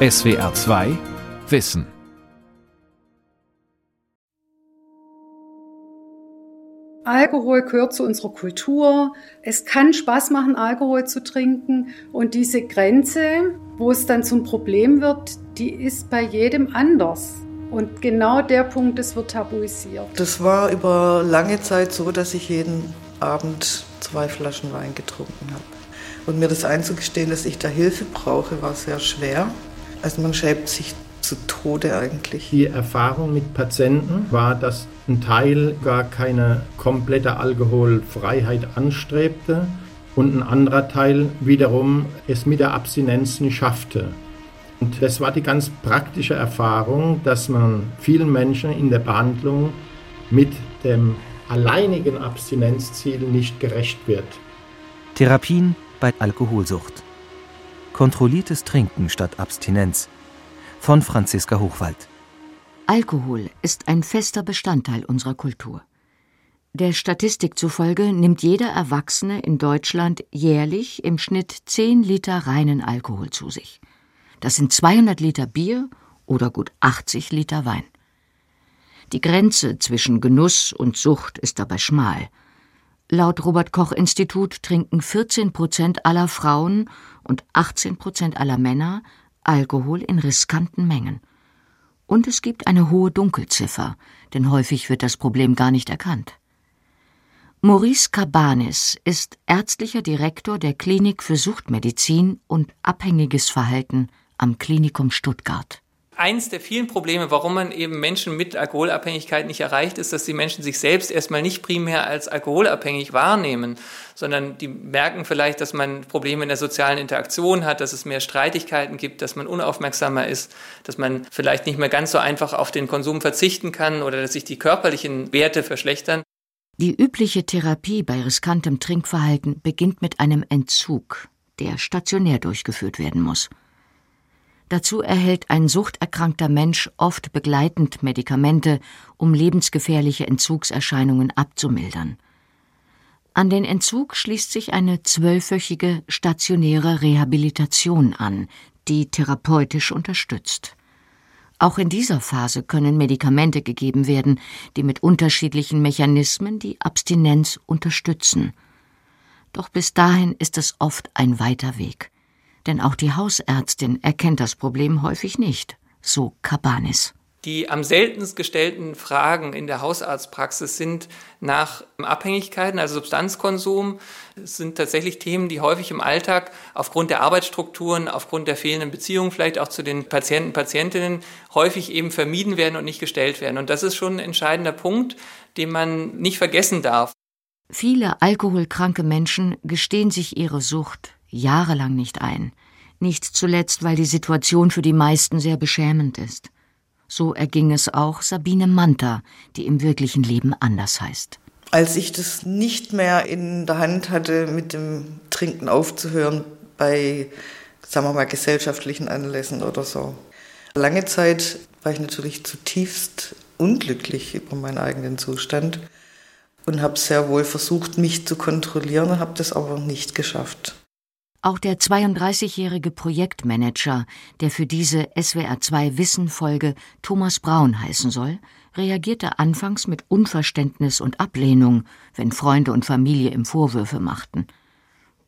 SWR 2 Wissen Alkohol gehört zu unserer Kultur. Es kann Spaß machen, Alkohol zu trinken. Und diese Grenze, wo es dann zum Problem wird, die ist bei jedem anders. Und genau der Punkt, das wird tabuisiert. Das war über lange Zeit so, dass ich jeden Abend zwei Flaschen Wein getrunken habe. Und mir das einzugestehen, dass ich da Hilfe brauche, war sehr schwer. Also man schäbt sich zu Tode eigentlich. Die Erfahrung mit Patienten war, dass ein Teil gar keine komplette Alkoholfreiheit anstrebte und ein anderer Teil wiederum es mit der Abstinenz nicht schaffte. Und das war die ganz praktische Erfahrung, dass man vielen Menschen in der Behandlung mit dem alleinigen Abstinenzziel nicht gerecht wird. Therapien bei Alkoholsucht. Kontrolliertes Trinken statt Abstinenz von Franziska Hochwald. Alkohol ist ein fester Bestandteil unserer Kultur. Der Statistik zufolge nimmt jeder Erwachsene in Deutschland jährlich im Schnitt 10 Liter reinen Alkohol zu sich. Das sind 200 Liter Bier oder gut 80 Liter Wein. Die Grenze zwischen Genuss und Sucht ist dabei schmal. Laut Robert Koch Institut trinken 14 Prozent aller Frauen und 18 Prozent aller Männer Alkohol in riskanten Mengen. Und es gibt eine hohe Dunkelziffer, denn häufig wird das Problem gar nicht erkannt. Maurice Cabanis ist ärztlicher Direktor der Klinik für Suchtmedizin und abhängiges Verhalten am Klinikum Stuttgart eins der vielen Probleme, warum man eben Menschen mit Alkoholabhängigkeit nicht erreicht, ist, dass die Menschen sich selbst erstmal nicht primär als alkoholabhängig wahrnehmen, sondern die merken vielleicht, dass man Probleme in der sozialen Interaktion hat, dass es mehr Streitigkeiten gibt, dass man unaufmerksamer ist, dass man vielleicht nicht mehr ganz so einfach auf den Konsum verzichten kann oder dass sich die körperlichen Werte verschlechtern. Die übliche Therapie bei riskantem Trinkverhalten beginnt mit einem Entzug, der stationär durchgeführt werden muss. Dazu erhält ein suchterkrankter Mensch oft begleitend Medikamente, um lebensgefährliche Entzugserscheinungen abzumildern. An den Entzug schließt sich eine zwölfwöchige stationäre Rehabilitation an, die therapeutisch unterstützt. Auch in dieser Phase können Medikamente gegeben werden, die mit unterschiedlichen Mechanismen die Abstinenz unterstützen. Doch bis dahin ist es oft ein weiter Weg denn auch die Hausärztin erkennt das Problem häufig nicht, so Cabanis. Die am seltenst gestellten Fragen in der Hausarztpraxis sind nach Abhängigkeiten, also Substanzkonsum. Es sind tatsächlich Themen, die häufig im Alltag aufgrund der Arbeitsstrukturen, aufgrund der fehlenden Beziehungen vielleicht auch zu den Patienten, Patientinnen häufig eben vermieden werden und nicht gestellt werden. Und das ist schon ein entscheidender Punkt, den man nicht vergessen darf. Viele alkoholkranke Menschen gestehen sich ihre Sucht jahrelang nicht ein, nicht zuletzt, weil die Situation für die meisten sehr beschämend ist. So erging es auch Sabine Manta, die im wirklichen Leben anders heißt. Als ich das nicht mehr in der Hand hatte, mit dem Trinken aufzuhören bei, sagen wir mal, gesellschaftlichen Anlässen oder so. Lange Zeit war ich natürlich zutiefst unglücklich über meinen eigenen Zustand und habe sehr wohl versucht, mich zu kontrollieren, habe das aber nicht geschafft. Auch der 32-jährige Projektmanager, der für diese SWR2 Wissen-Folge Thomas Braun heißen soll, reagierte anfangs mit Unverständnis und Ablehnung, wenn Freunde und Familie ihm Vorwürfe machten.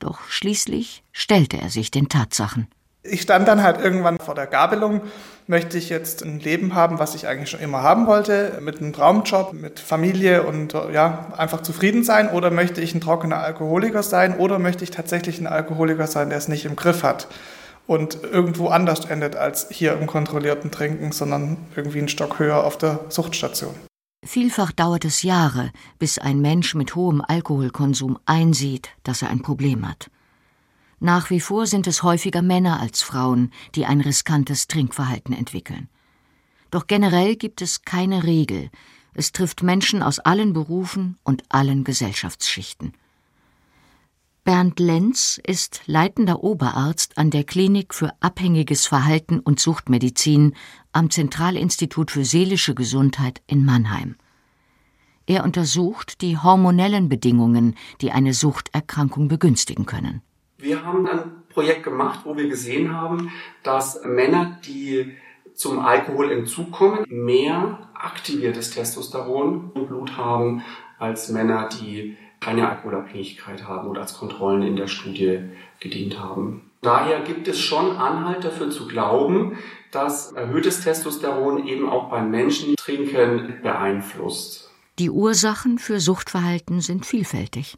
Doch schließlich stellte er sich den Tatsachen. Ich stand dann halt irgendwann vor der Gabelung, möchte ich jetzt ein Leben haben, was ich eigentlich schon immer haben wollte, mit einem Traumjob, mit Familie und ja, einfach zufrieden sein oder möchte ich ein trockener Alkoholiker sein oder möchte ich tatsächlich ein Alkoholiker sein, der es nicht im Griff hat und irgendwo anders endet als hier im kontrollierten Trinken, sondern irgendwie einen Stock höher auf der Suchtstation. Vielfach dauert es Jahre, bis ein Mensch mit hohem Alkoholkonsum einsieht, dass er ein Problem hat. Nach wie vor sind es häufiger Männer als Frauen, die ein riskantes Trinkverhalten entwickeln. Doch generell gibt es keine Regel. Es trifft Menschen aus allen Berufen und allen Gesellschaftsschichten. Bernd Lenz ist leitender Oberarzt an der Klinik für abhängiges Verhalten und Suchtmedizin am Zentralinstitut für seelische Gesundheit in Mannheim. Er untersucht die hormonellen Bedingungen, die eine Suchterkrankung begünstigen können. Wir haben dann Projekt gemacht, wo wir gesehen haben, dass Männer, die zum Alkoholentzug kommen, mehr aktiviertes Testosteron im Blut haben als Männer, die keine Alkoholabhängigkeit haben oder als Kontrollen in der Studie gedient haben. Daher gibt es schon Anhalt dafür zu glauben, dass erhöhtes Testosteron eben auch beim Menschentrinken beeinflusst. Die Ursachen für Suchtverhalten sind vielfältig.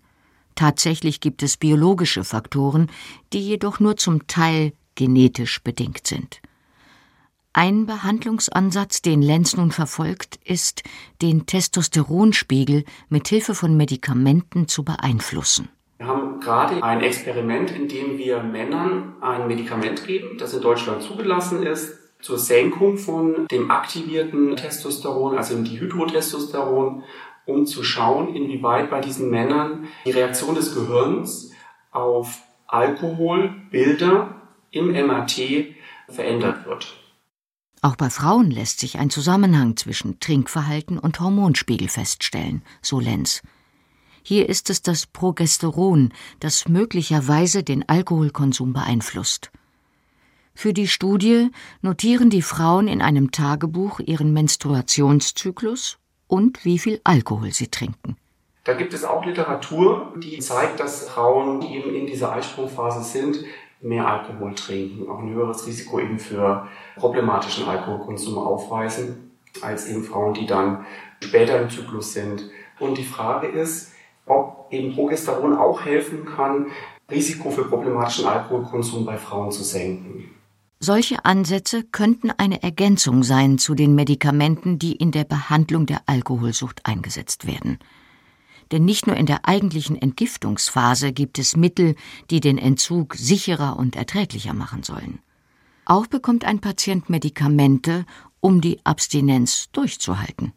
Tatsächlich gibt es biologische Faktoren, die jedoch nur zum Teil genetisch bedingt sind. Ein Behandlungsansatz, den Lenz nun verfolgt, ist, den Testosteronspiegel mit Hilfe von Medikamenten zu beeinflussen. Wir haben gerade ein Experiment, in dem wir Männern ein Medikament geben, das in Deutschland zugelassen ist, zur Senkung von dem aktivierten Testosteron, also dem Dihydrotestosteron, um zu schauen, inwieweit bei diesen Männern die Reaktion des Gehirns auf Alkoholbilder im MRT verändert wird. Auch bei Frauen lässt sich ein Zusammenhang zwischen Trinkverhalten und Hormonspiegel feststellen, so Lenz. Hier ist es das Progesteron, das möglicherweise den Alkoholkonsum beeinflusst. Für die Studie notieren die Frauen in einem Tagebuch ihren Menstruationszyklus und wie viel Alkohol sie trinken. Da gibt es auch Literatur, die zeigt, dass Frauen, die eben in dieser Eisprungphase sind, mehr Alkohol trinken, auch ein höheres Risiko eben für problematischen Alkoholkonsum aufweisen, als eben Frauen, die dann später im Zyklus sind. Und die Frage ist, ob eben Progesteron auch helfen kann, Risiko für problematischen Alkoholkonsum bei Frauen zu senken. Solche Ansätze könnten eine Ergänzung sein zu den Medikamenten, die in der Behandlung der Alkoholsucht eingesetzt werden denn nicht nur in der eigentlichen Entgiftungsphase gibt es Mittel, die den Entzug sicherer und erträglicher machen sollen. Auch bekommt ein Patient Medikamente, um die Abstinenz durchzuhalten.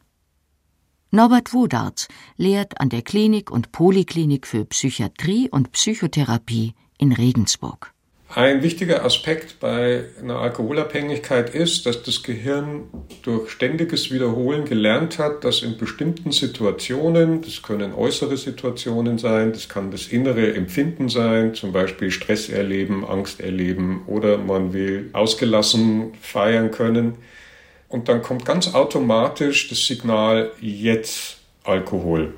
Norbert Wodarts lehrt an der Klinik und Poliklinik für Psychiatrie und Psychotherapie in Regensburg. Ein wichtiger Aspekt bei einer Alkoholabhängigkeit ist, dass das Gehirn durch ständiges Wiederholen gelernt hat, dass in bestimmten Situationen, das können äußere Situationen sein, das kann das innere Empfinden sein, zum Beispiel Stress erleben, Angst erleben oder man will ausgelassen feiern können. Und dann kommt ganz automatisch das Signal jetzt Alkohol.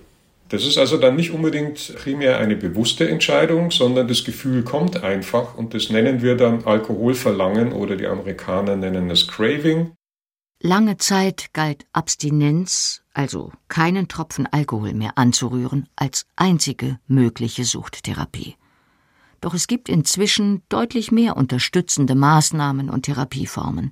Das ist also dann nicht unbedingt primär eine bewusste Entscheidung, sondern das Gefühl kommt einfach und das nennen wir dann Alkoholverlangen oder die Amerikaner nennen es Craving. Lange Zeit galt Abstinenz, also keinen Tropfen Alkohol mehr anzurühren, als einzige mögliche Suchttherapie. Doch es gibt inzwischen deutlich mehr unterstützende Maßnahmen und Therapieformen.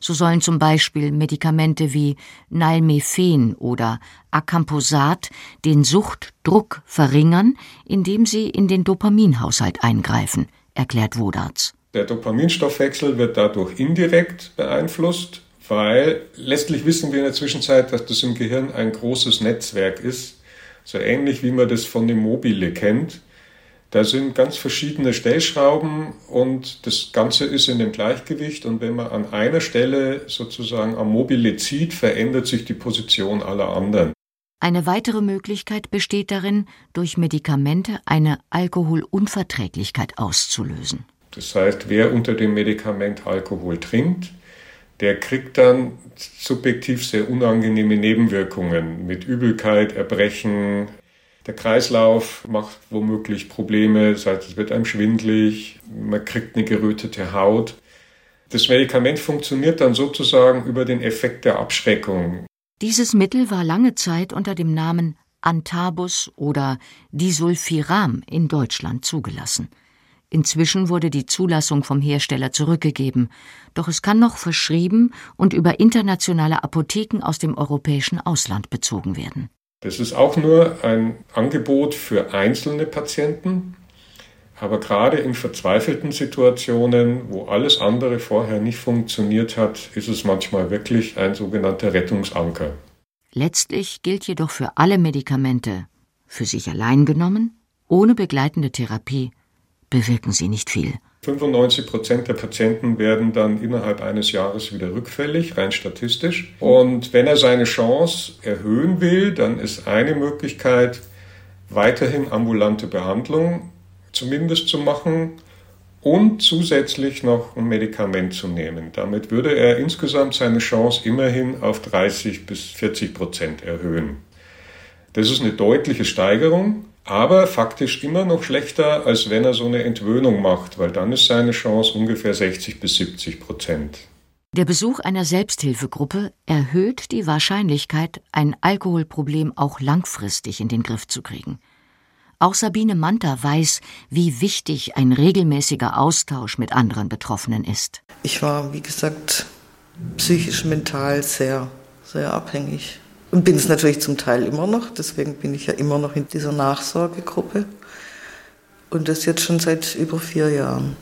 So sollen zum Beispiel Medikamente wie Nalmephen oder Acamposat den Suchtdruck verringern, indem sie in den Dopaminhaushalt eingreifen, erklärt Wodarts. Der Dopaminstoffwechsel wird dadurch indirekt beeinflusst, weil letztlich wissen wir in der Zwischenzeit, dass das im Gehirn ein großes Netzwerk ist, so ähnlich wie man das von dem Mobile kennt. Da sind ganz verschiedene Stellschrauben und das Ganze ist in dem Gleichgewicht. Und wenn man an einer Stelle sozusagen am Mobile zieht, verändert sich die Position aller anderen. Eine weitere Möglichkeit besteht darin, durch Medikamente eine Alkoholunverträglichkeit auszulösen. Das heißt, wer unter dem Medikament Alkohol trinkt, der kriegt dann subjektiv sehr unangenehme Nebenwirkungen mit Übelkeit, Erbrechen, der Kreislauf macht womöglich Probleme, das heißt, es wird einem schwindlig, man kriegt eine gerötete Haut. Das Medikament funktioniert dann sozusagen über den Effekt der Abschreckung. Dieses Mittel war lange Zeit unter dem Namen Antabus oder Disulfiram in Deutschland zugelassen. Inzwischen wurde die Zulassung vom Hersteller zurückgegeben, doch es kann noch verschrieben und über internationale Apotheken aus dem europäischen Ausland bezogen werden. Das ist auch nur ein Angebot für einzelne Patienten, aber gerade in verzweifelten Situationen, wo alles andere vorher nicht funktioniert hat, ist es manchmal wirklich ein sogenannter Rettungsanker. Letztlich gilt jedoch für alle Medikamente, für sich allein genommen, ohne begleitende Therapie, bewirken sie nicht viel. 95 Prozent der Patienten werden dann innerhalb eines Jahres wieder rückfällig, rein statistisch. Und wenn er seine Chance erhöhen will, dann ist eine Möglichkeit, weiterhin ambulante Behandlung zumindest zu machen und zusätzlich noch ein Medikament zu nehmen. Damit würde er insgesamt seine Chance immerhin auf 30 bis 40 Prozent erhöhen. Das ist eine deutliche Steigerung, aber faktisch immer noch schlechter, als wenn er so eine Entwöhnung macht, weil dann ist seine Chance ungefähr 60 bis 70 Prozent. Der Besuch einer Selbsthilfegruppe erhöht die Wahrscheinlichkeit, ein Alkoholproblem auch langfristig in den Griff zu kriegen. Auch Sabine Manta weiß, wie wichtig ein regelmäßiger Austausch mit anderen Betroffenen ist. Ich war, wie gesagt, psychisch, mental sehr, sehr abhängig. Und bin es natürlich zum Teil immer noch, deswegen bin ich ja immer noch in dieser Nachsorgegruppe. Und das jetzt schon seit über vier Jahren.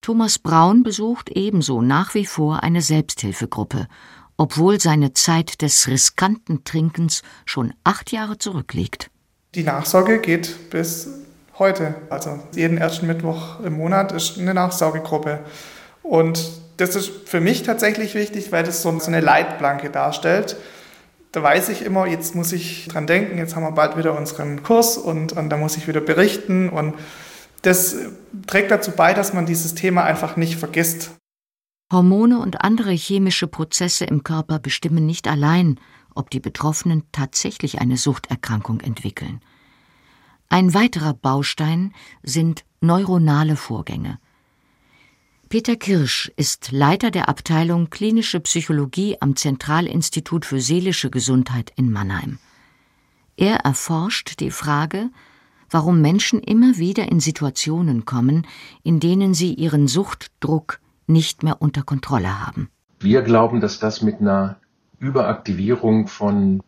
Thomas Braun besucht ebenso nach wie vor eine Selbsthilfegruppe, obwohl seine Zeit des riskanten Trinkens schon acht Jahre zurückliegt. Die Nachsorge geht bis heute. Also jeden ersten Mittwoch im Monat ist eine Nachsorgegruppe. Und das ist für mich tatsächlich wichtig, weil das so eine Leitplanke darstellt. Da weiß ich immer, jetzt muss ich dran denken, jetzt haben wir bald wieder unseren Kurs und, und da muss ich wieder berichten. Und das trägt dazu bei, dass man dieses Thema einfach nicht vergisst. Hormone und andere chemische Prozesse im Körper bestimmen nicht allein, ob die Betroffenen tatsächlich eine Suchterkrankung entwickeln. Ein weiterer Baustein sind neuronale Vorgänge. Peter Kirsch ist Leiter der Abteilung Klinische Psychologie am Zentralinstitut für seelische Gesundheit in Mannheim. Er erforscht die Frage, warum Menschen immer wieder in Situationen kommen, in denen sie ihren Suchtdruck nicht mehr unter Kontrolle haben. Wir glauben, dass das mit einer Überaktivierung von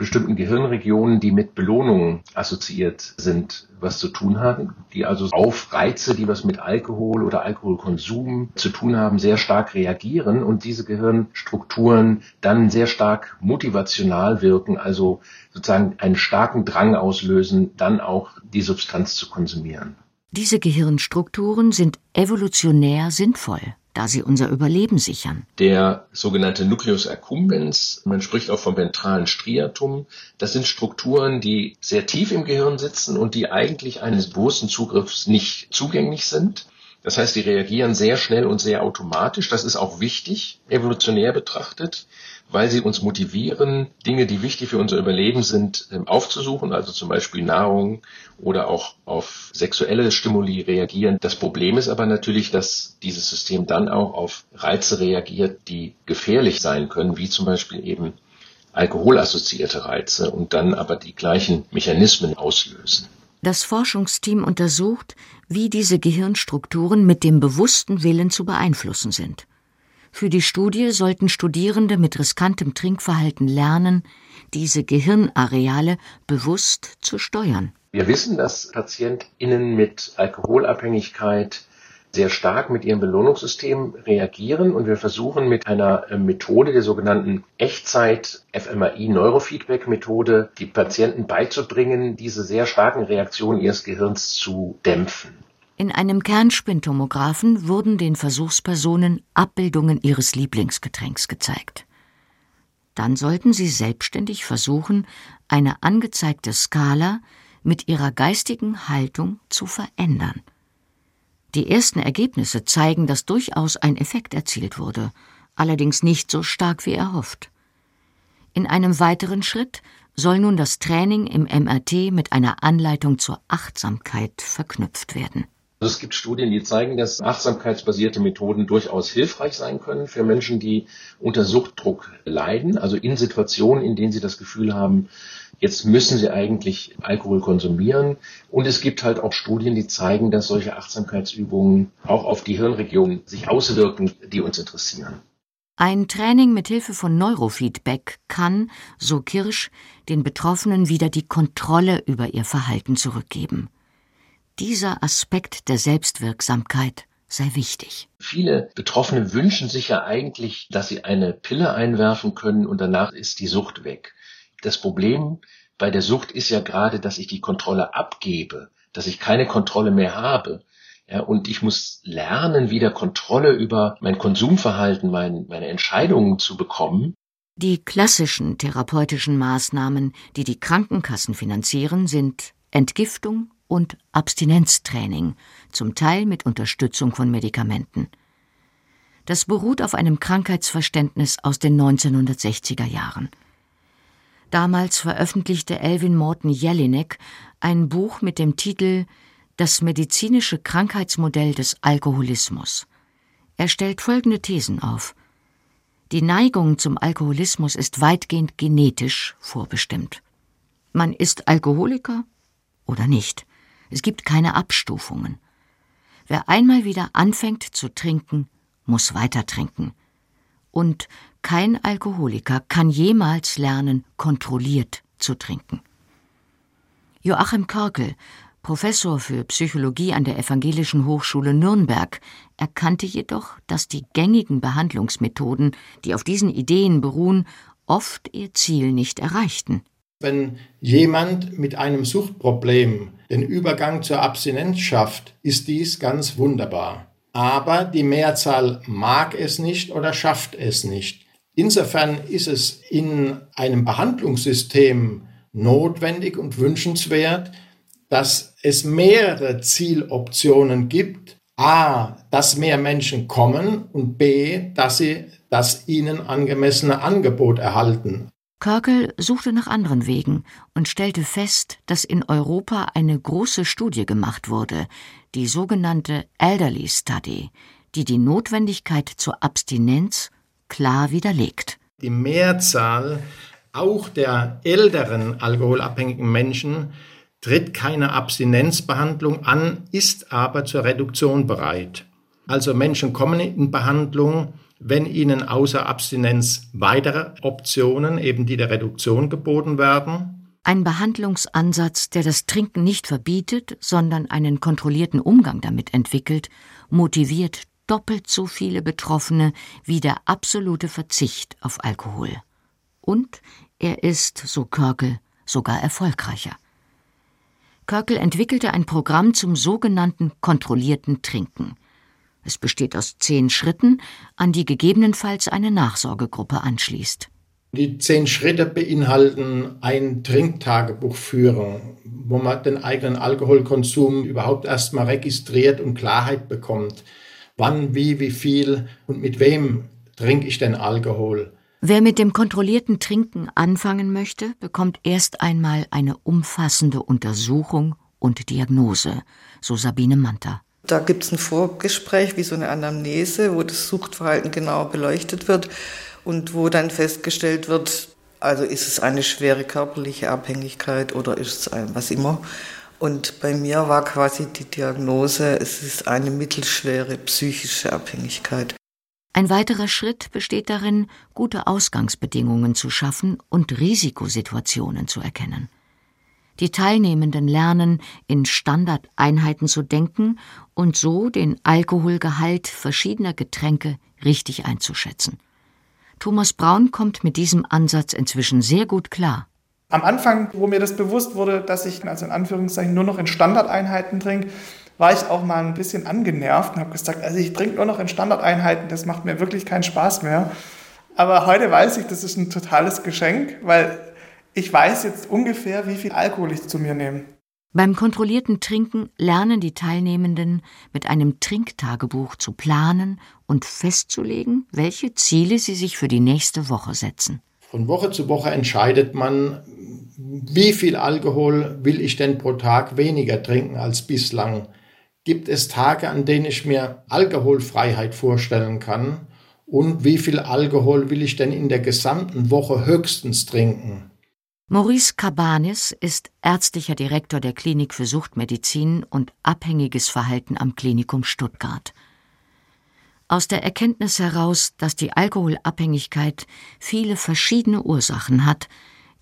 bestimmten Gehirnregionen, die mit Belohnungen assoziiert sind, was zu tun haben, die also auf Reize, die was mit Alkohol oder Alkoholkonsum zu tun haben, sehr stark reagieren und diese Gehirnstrukturen dann sehr stark motivational wirken, also sozusagen einen starken Drang auslösen, dann auch die Substanz zu konsumieren. Diese Gehirnstrukturen sind evolutionär sinnvoll da sie unser Überleben sichern. Der sogenannte Nucleus accumbens, man spricht auch vom ventralen Striatum, das sind Strukturen, die sehr tief im Gehirn sitzen und die eigentlich eines bewussten Zugriffs nicht zugänglich sind. Das heißt, die reagieren sehr schnell und sehr automatisch. Das ist auch wichtig, evolutionär betrachtet weil sie uns motivieren, Dinge, die wichtig für unser Überleben sind, ähm, aufzusuchen, also zum Beispiel Nahrung oder auch auf sexuelle Stimuli reagieren. Das Problem ist aber natürlich, dass dieses System dann auch auf Reize reagiert, die gefährlich sein können, wie zum Beispiel eben alkoholassoziierte Reize und dann aber die gleichen Mechanismen auslösen. Das Forschungsteam untersucht, wie diese Gehirnstrukturen mit dem bewussten Willen zu beeinflussen sind. Für die Studie sollten Studierende mit riskantem Trinkverhalten lernen, diese Gehirnareale bewusst zu steuern. Wir wissen, dass PatientInnen mit Alkoholabhängigkeit sehr stark mit ihrem Belohnungssystem reagieren und wir versuchen mit einer äh, Methode der sogenannten Echtzeit FMRI Neurofeedback Methode die Patienten beizubringen, diese sehr starken Reaktionen ihres Gehirns zu dämpfen. In einem Kernspintomographen wurden den Versuchspersonen Abbildungen ihres Lieblingsgetränks gezeigt. Dann sollten sie selbstständig versuchen, eine angezeigte Skala mit ihrer geistigen Haltung zu verändern. Die ersten Ergebnisse zeigen, dass durchaus ein Effekt erzielt wurde, allerdings nicht so stark wie erhofft. In einem weiteren Schritt soll nun das Training im MRT mit einer Anleitung zur Achtsamkeit verknüpft werden. Also es gibt Studien, die zeigen, dass achtsamkeitsbasierte Methoden durchaus hilfreich sein können für Menschen, die unter Suchtdruck leiden, also in Situationen, in denen sie das Gefühl haben, jetzt müssen sie eigentlich Alkohol konsumieren. Und es gibt halt auch Studien, die zeigen, dass solche Achtsamkeitsübungen auch auf die Hirnregionen sich auswirken, die uns interessieren. Ein Training mit Hilfe von Neurofeedback kann, so Kirsch, den Betroffenen wieder die Kontrolle über ihr Verhalten zurückgeben. Dieser Aspekt der Selbstwirksamkeit sei wichtig. Viele Betroffene wünschen sich ja eigentlich, dass sie eine Pille einwerfen können und danach ist die Sucht weg. Das Problem bei der Sucht ist ja gerade, dass ich die Kontrolle abgebe, dass ich keine Kontrolle mehr habe. Ja, und ich muss lernen, wieder Kontrolle über mein Konsumverhalten, mein, meine Entscheidungen zu bekommen. Die klassischen therapeutischen Maßnahmen, die die Krankenkassen finanzieren, sind Entgiftung, und Abstinenztraining, zum Teil mit Unterstützung von Medikamenten. Das beruht auf einem Krankheitsverständnis aus den 1960er Jahren. Damals veröffentlichte Elvin Morton Jelinek ein Buch mit dem Titel Das medizinische Krankheitsmodell des Alkoholismus. Er stellt folgende Thesen auf. Die Neigung zum Alkoholismus ist weitgehend genetisch vorbestimmt. Man ist Alkoholiker oder nicht. Es gibt keine Abstufungen. Wer einmal wieder anfängt zu trinken, muss weiter trinken. Und kein Alkoholiker kann jemals lernen, kontrolliert zu trinken. Joachim Körkel, Professor für Psychologie an der Evangelischen Hochschule Nürnberg, erkannte jedoch, dass die gängigen Behandlungsmethoden, die auf diesen Ideen beruhen, oft ihr Ziel nicht erreichten. Wenn jemand mit einem Suchtproblem den Übergang zur Abstinenz schafft, ist dies ganz wunderbar. Aber die Mehrzahl mag es nicht oder schafft es nicht. Insofern ist es in einem Behandlungssystem notwendig und wünschenswert, dass es mehrere Zieloptionen gibt. A, dass mehr Menschen kommen und B, dass sie das ihnen angemessene Angebot erhalten. Körkel suchte nach anderen Wegen und stellte fest, dass in Europa eine große Studie gemacht wurde, die sogenannte Elderly Study, die die Notwendigkeit zur Abstinenz klar widerlegt. Die Mehrzahl auch der älteren alkoholabhängigen Menschen tritt keine Abstinenzbehandlung an, ist aber zur Reduktion bereit. Also Menschen kommen in Behandlung, wenn ihnen außer Abstinenz weitere Optionen, eben die der Reduktion geboten werden. Ein Behandlungsansatz, der das Trinken nicht verbietet, sondern einen kontrollierten Umgang damit entwickelt, motiviert doppelt so viele Betroffene wie der absolute Verzicht auf Alkohol. Und er ist, so Körkel, sogar erfolgreicher. Körkel entwickelte ein Programm zum sogenannten kontrollierten Trinken. Es besteht aus zehn Schritten, an die gegebenenfalls eine Nachsorgegruppe anschließt. Die zehn Schritte beinhalten ein Trinktagebuch führen, wo man den eigenen Alkoholkonsum überhaupt erstmal registriert und Klarheit bekommt wann, wie, wie viel und mit wem trinke ich denn Alkohol. Wer mit dem kontrollierten Trinken anfangen möchte, bekommt erst einmal eine umfassende Untersuchung und Diagnose, so Sabine Manta. Da gibt es ein Vorgespräch, wie so eine Anamnese, wo das Suchtverhalten genau beleuchtet wird und wo dann festgestellt wird, also ist es eine schwere körperliche Abhängigkeit oder ist es ein was immer. Und bei mir war quasi die Diagnose, es ist eine mittelschwere psychische Abhängigkeit. Ein weiterer Schritt besteht darin, gute Ausgangsbedingungen zu schaffen und Risikosituationen zu erkennen. Die Teilnehmenden lernen, in Standardeinheiten zu denken und so den Alkoholgehalt verschiedener Getränke richtig einzuschätzen. Thomas Braun kommt mit diesem Ansatz inzwischen sehr gut klar. Am Anfang, wo mir das bewusst wurde, dass ich also in Anführungszeichen nur noch in Standardeinheiten trinke, war ich auch mal ein bisschen angenervt und habe gesagt, also ich trinke nur noch in Standardeinheiten, das macht mir wirklich keinen Spaß mehr. Aber heute weiß ich, das ist ein totales Geschenk, weil ich weiß jetzt ungefähr, wie viel Alkohol ich zu mir nehme. Beim kontrollierten Trinken lernen die Teilnehmenden mit einem Trinktagebuch zu planen und festzulegen, welche Ziele sie sich für die nächste Woche setzen. Von Woche zu Woche entscheidet man, wie viel Alkohol will ich denn pro Tag weniger trinken als bislang? Gibt es Tage, an denen ich mir Alkoholfreiheit vorstellen kann? Und wie viel Alkohol will ich denn in der gesamten Woche höchstens trinken? Maurice Cabanis ist ärztlicher Direktor der Klinik für Suchtmedizin und abhängiges Verhalten am Klinikum Stuttgart. Aus der Erkenntnis heraus, dass die Alkoholabhängigkeit viele verschiedene Ursachen hat,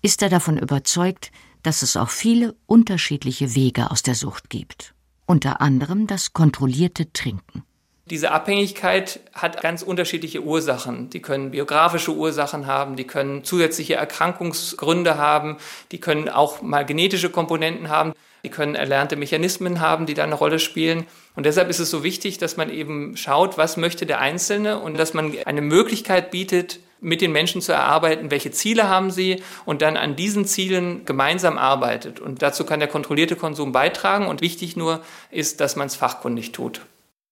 ist er davon überzeugt, dass es auch viele unterschiedliche Wege aus der Sucht gibt, unter anderem das kontrollierte Trinken. Diese Abhängigkeit hat ganz unterschiedliche Ursachen. Die können biografische Ursachen haben, die können zusätzliche Erkrankungsgründe haben, die können auch mal genetische Komponenten haben. Die können erlernte Mechanismen haben, die da eine Rolle spielen. Und deshalb ist es so wichtig, dass man eben schaut, was möchte der Einzelne und dass man eine Möglichkeit bietet, mit den Menschen zu erarbeiten, welche Ziele haben sie und dann an diesen Zielen gemeinsam arbeitet. Und dazu kann der kontrollierte Konsum beitragen. Und wichtig nur ist, dass man es fachkundig tut.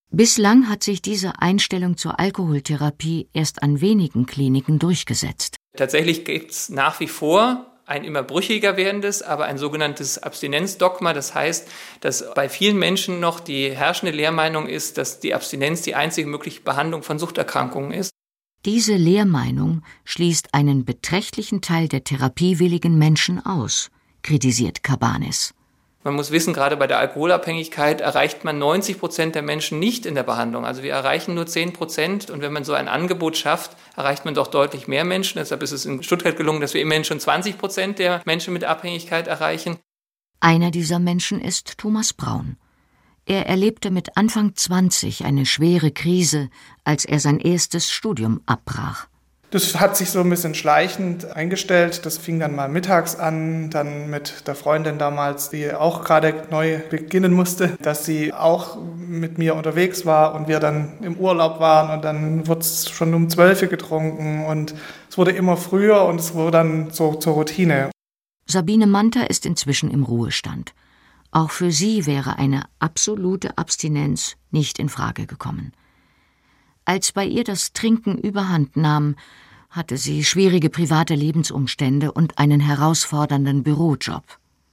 Bislang hat sich diese Einstellung zur Alkoholtherapie erst an wenigen Kliniken durchgesetzt. Tatsächlich gibt es nach wie vor ein immer brüchiger werdendes, aber ein sogenanntes Abstinenzdogma. Das heißt, dass bei vielen Menschen noch die herrschende Lehrmeinung ist, dass die Abstinenz die einzige mögliche Behandlung von Suchterkrankungen ist. Diese Lehrmeinung schließt einen beträchtlichen Teil der therapiewilligen Menschen aus, kritisiert Cabanes. Man muss wissen, gerade bei der Alkoholabhängigkeit erreicht man 90 Prozent der Menschen nicht in der Behandlung. Also wir erreichen nur 10 Prozent. Und wenn man so ein Angebot schafft, erreicht man doch deutlich mehr Menschen. Deshalb ist es in Stuttgart gelungen, dass wir immerhin schon 20 Prozent der Menschen mit Abhängigkeit erreichen. Einer dieser Menschen ist Thomas Braun. Er erlebte mit Anfang 20 eine schwere Krise, als er sein erstes Studium abbrach. Das hat sich so ein bisschen schleichend eingestellt. Das fing dann mal mittags an, dann mit der Freundin damals, die auch gerade neu beginnen musste, dass sie auch mit mir unterwegs war und wir dann im Urlaub waren und dann wurde es schon um zwölf getrunken und es wurde immer früher und es wurde dann so zur Routine. Sabine Manter ist inzwischen im Ruhestand. Auch für sie wäre eine absolute Abstinenz nicht in Frage gekommen. Als bei ihr das Trinken überhand nahm, hatte sie schwierige private Lebensumstände und einen herausfordernden Bürojob.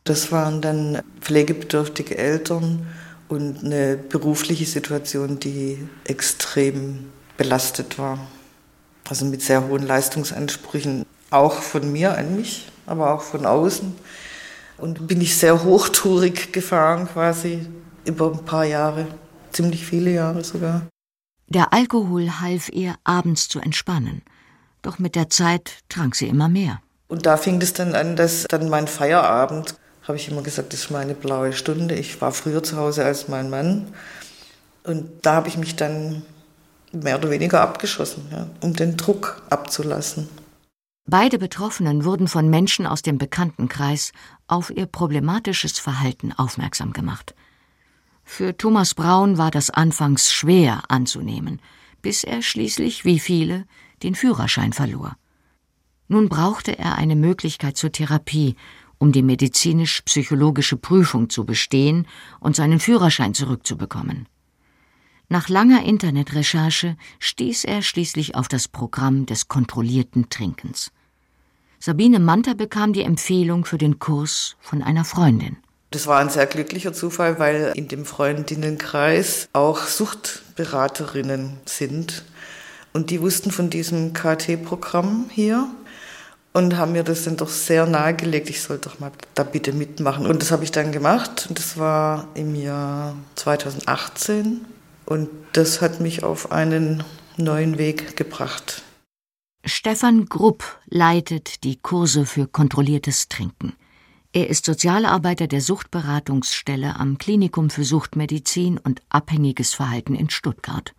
Das waren dann pflegebedürftige Eltern und eine berufliche Situation, die extrem belastet war. Also mit sehr hohen Leistungsansprüchen, auch von mir an mich, aber auch von außen. Und bin ich sehr hochtourig gefahren quasi über ein paar Jahre, ziemlich viele Jahre sogar. Der Alkohol half ihr, abends zu entspannen. Doch mit der Zeit trank sie immer mehr. Und da fing es dann an, dass dann mein Feierabend, habe ich immer gesagt, das ist meine blaue Stunde. Ich war früher zu Hause als mein Mann. Und da habe ich mich dann mehr oder weniger abgeschossen, ja, um den Druck abzulassen. Beide Betroffenen wurden von Menschen aus dem Bekanntenkreis auf ihr problematisches Verhalten aufmerksam gemacht. Für Thomas Braun war das anfangs schwer anzunehmen, bis er schließlich, wie viele, den Führerschein verlor. Nun brauchte er eine Möglichkeit zur Therapie, um die medizinisch-psychologische Prüfung zu bestehen und seinen Führerschein zurückzubekommen. Nach langer Internetrecherche stieß er schließlich auf das Programm des kontrollierten Trinkens. Sabine Manter bekam die Empfehlung für den Kurs von einer Freundin. Das war ein sehr glücklicher Zufall, weil in dem Freundinnenkreis auch Suchtberaterinnen sind. Und die wussten von diesem KT-Programm hier und haben mir das dann doch sehr nahegelegt, ich soll doch mal da bitte mitmachen. Und das habe ich dann gemacht und das war im Jahr 2018 und das hat mich auf einen neuen Weg gebracht. Stefan Grupp leitet die Kurse für kontrolliertes Trinken. Er ist Sozialarbeiter der Suchtberatungsstelle am Klinikum für Suchtmedizin und abhängiges Verhalten in Stuttgart.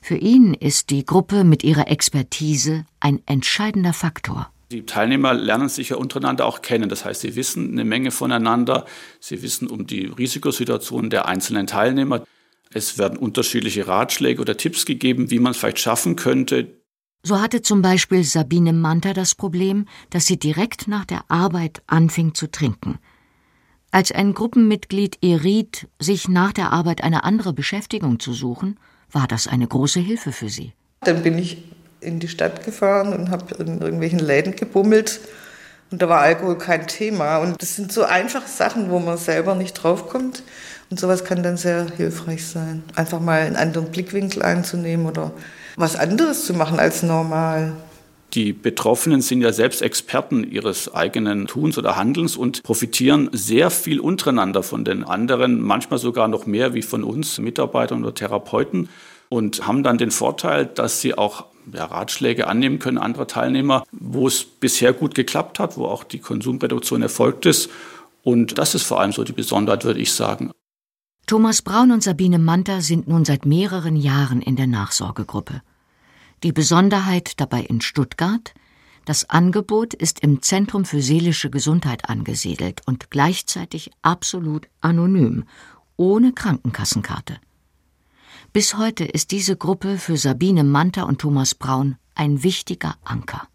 Für ihn ist die Gruppe mit ihrer Expertise ein entscheidender Faktor. Die Teilnehmer lernen sich ja untereinander auch kennen. Das heißt, sie wissen eine Menge voneinander. Sie wissen um die Risikosituationen der einzelnen Teilnehmer. Es werden unterschiedliche Ratschläge oder Tipps gegeben, wie man es vielleicht schaffen könnte, so hatte zum Beispiel Sabine Manter das Problem, dass sie direkt nach der Arbeit anfing zu trinken. Als ein Gruppenmitglied ihr riet, sich nach der Arbeit eine andere Beschäftigung zu suchen, war das eine große Hilfe für sie. Dann bin ich in die Stadt gefahren und habe in irgendwelchen Läden gebummelt. Und da war Alkohol kein Thema. Und das sind so einfache Sachen, wo man selber nicht draufkommt. Und sowas kann dann sehr hilfreich sein. Einfach mal einen anderen Blickwinkel einzunehmen oder was anderes zu machen als normal. Die Betroffenen sind ja selbst Experten ihres eigenen Tuns oder Handelns und profitieren sehr viel untereinander von den anderen, manchmal sogar noch mehr wie von uns Mitarbeitern oder Therapeuten und haben dann den Vorteil, dass sie auch ja, Ratschläge annehmen können anderer Teilnehmer, wo es bisher gut geklappt hat, wo auch die Konsumreduktion erfolgt ist. Und das ist vor allem so die Besonderheit, würde ich sagen. Thomas Braun und Sabine Manter sind nun seit mehreren Jahren in der Nachsorgegruppe. Die Besonderheit dabei in Stuttgart, das Angebot ist im Zentrum für seelische Gesundheit angesiedelt und gleichzeitig absolut anonym, ohne Krankenkassenkarte. Bis heute ist diese Gruppe für Sabine Manter und Thomas Braun ein wichtiger Anker.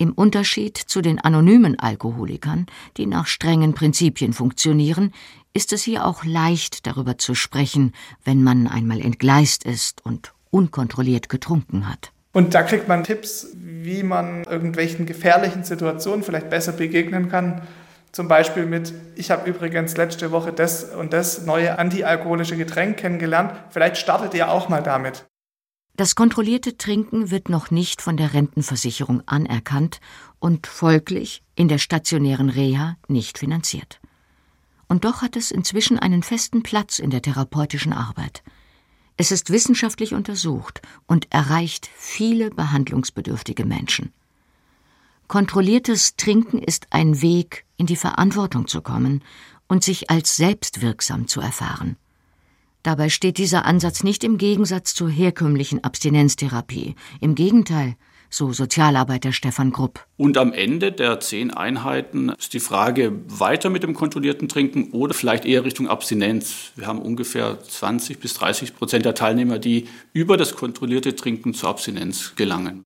Im Unterschied zu den anonymen Alkoholikern, die nach strengen Prinzipien funktionieren, ist es hier auch leicht darüber zu sprechen, wenn man einmal entgleist ist und unkontrolliert getrunken hat. Und da kriegt man Tipps, wie man irgendwelchen gefährlichen Situationen vielleicht besser begegnen kann. Zum Beispiel mit, ich habe übrigens letzte Woche das und das neue antialkoholische Getränk kennengelernt. Vielleicht startet ihr auch mal damit. Das kontrollierte Trinken wird noch nicht von der Rentenversicherung anerkannt und folglich in der stationären Reha nicht finanziert. Und doch hat es inzwischen einen festen Platz in der therapeutischen Arbeit. Es ist wissenschaftlich untersucht und erreicht viele behandlungsbedürftige Menschen. Kontrolliertes Trinken ist ein Weg, in die Verantwortung zu kommen und sich als selbstwirksam zu erfahren. Dabei steht dieser Ansatz nicht im Gegensatz zur herkömmlichen Abstinenztherapie. Im Gegenteil, so Sozialarbeiter Stefan Grupp. Und am Ende der zehn Einheiten ist die Frage, weiter mit dem kontrollierten Trinken oder vielleicht eher Richtung Abstinenz. Wir haben ungefähr 20 bis 30 Prozent der Teilnehmer, die über das kontrollierte Trinken zur Abstinenz gelangen.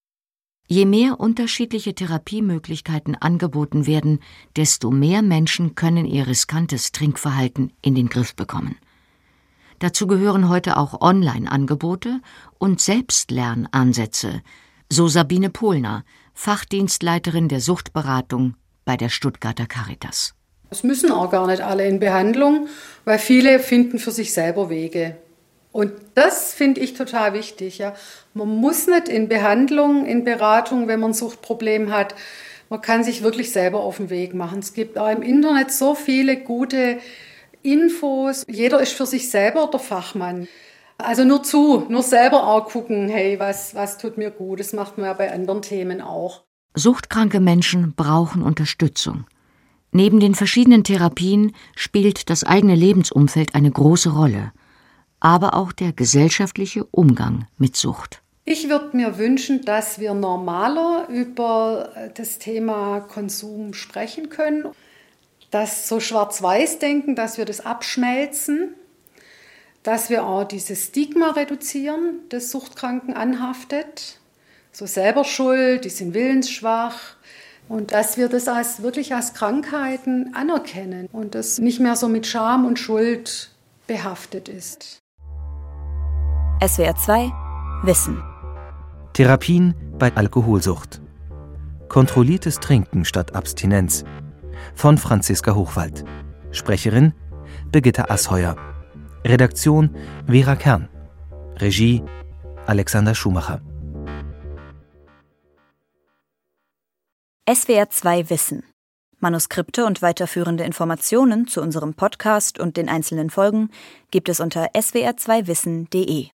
Je mehr unterschiedliche Therapiemöglichkeiten angeboten werden, desto mehr Menschen können ihr riskantes Trinkverhalten in den Griff bekommen. Dazu gehören heute auch Online-Angebote und Selbstlernansätze, so Sabine Pohlner, Fachdienstleiterin der Suchtberatung bei der Stuttgarter Caritas. Es müssen auch gar nicht alle in Behandlung, weil viele finden für sich selber Wege. Und das finde ich total wichtig. Ja. Man muss nicht in Behandlung, in Beratung, wenn man ein Suchtproblem hat. Man kann sich wirklich selber auf den Weg machen. Es gibt auch im Internet so viele gute Infos. Jeder ist für sich selber der Fachmann. Also nur zu, nur selber auch gucken, hey, was, was tut mir gut. Das macht man ja bei anderen Themen auch. Suchtkranke Menschen brauchen Unterstützung. Neben den verschiedenen Therapien spielt das eigene Lebensumfeld eine große Rolle, aber auch der gesellschaftliche Umgang mit Sucht. Ich würde mir wünschen, dass wir normaler über das Thema Konsum sprechen können das so Schwarz-Weiß-Denken, dass wir das abschmelzen, dass wir auch dieses Stigma reduzieren, das Suchtkranken anhaftet, so selber schuld, die sind willensschwach und dass wir das als wirklich als Krankheiten anerkennen und das nicht mehr so mit Scham und Schuld behaftet ist. SWR 2 Wissen Therapien bei Alkoholsucht. Kontrolliertes Trinken statt Abstinenz von Franziska Hochwald. Sprecherin Birgitta Asheuer. Redaktion Vera Kern. Regie Alexander Schumacher. SWR 2 Wissen. Manuskripte und weiterführende Informationen zu unserem Podcast und den einzelnen Folgen gibt es unter swr2wissen.de.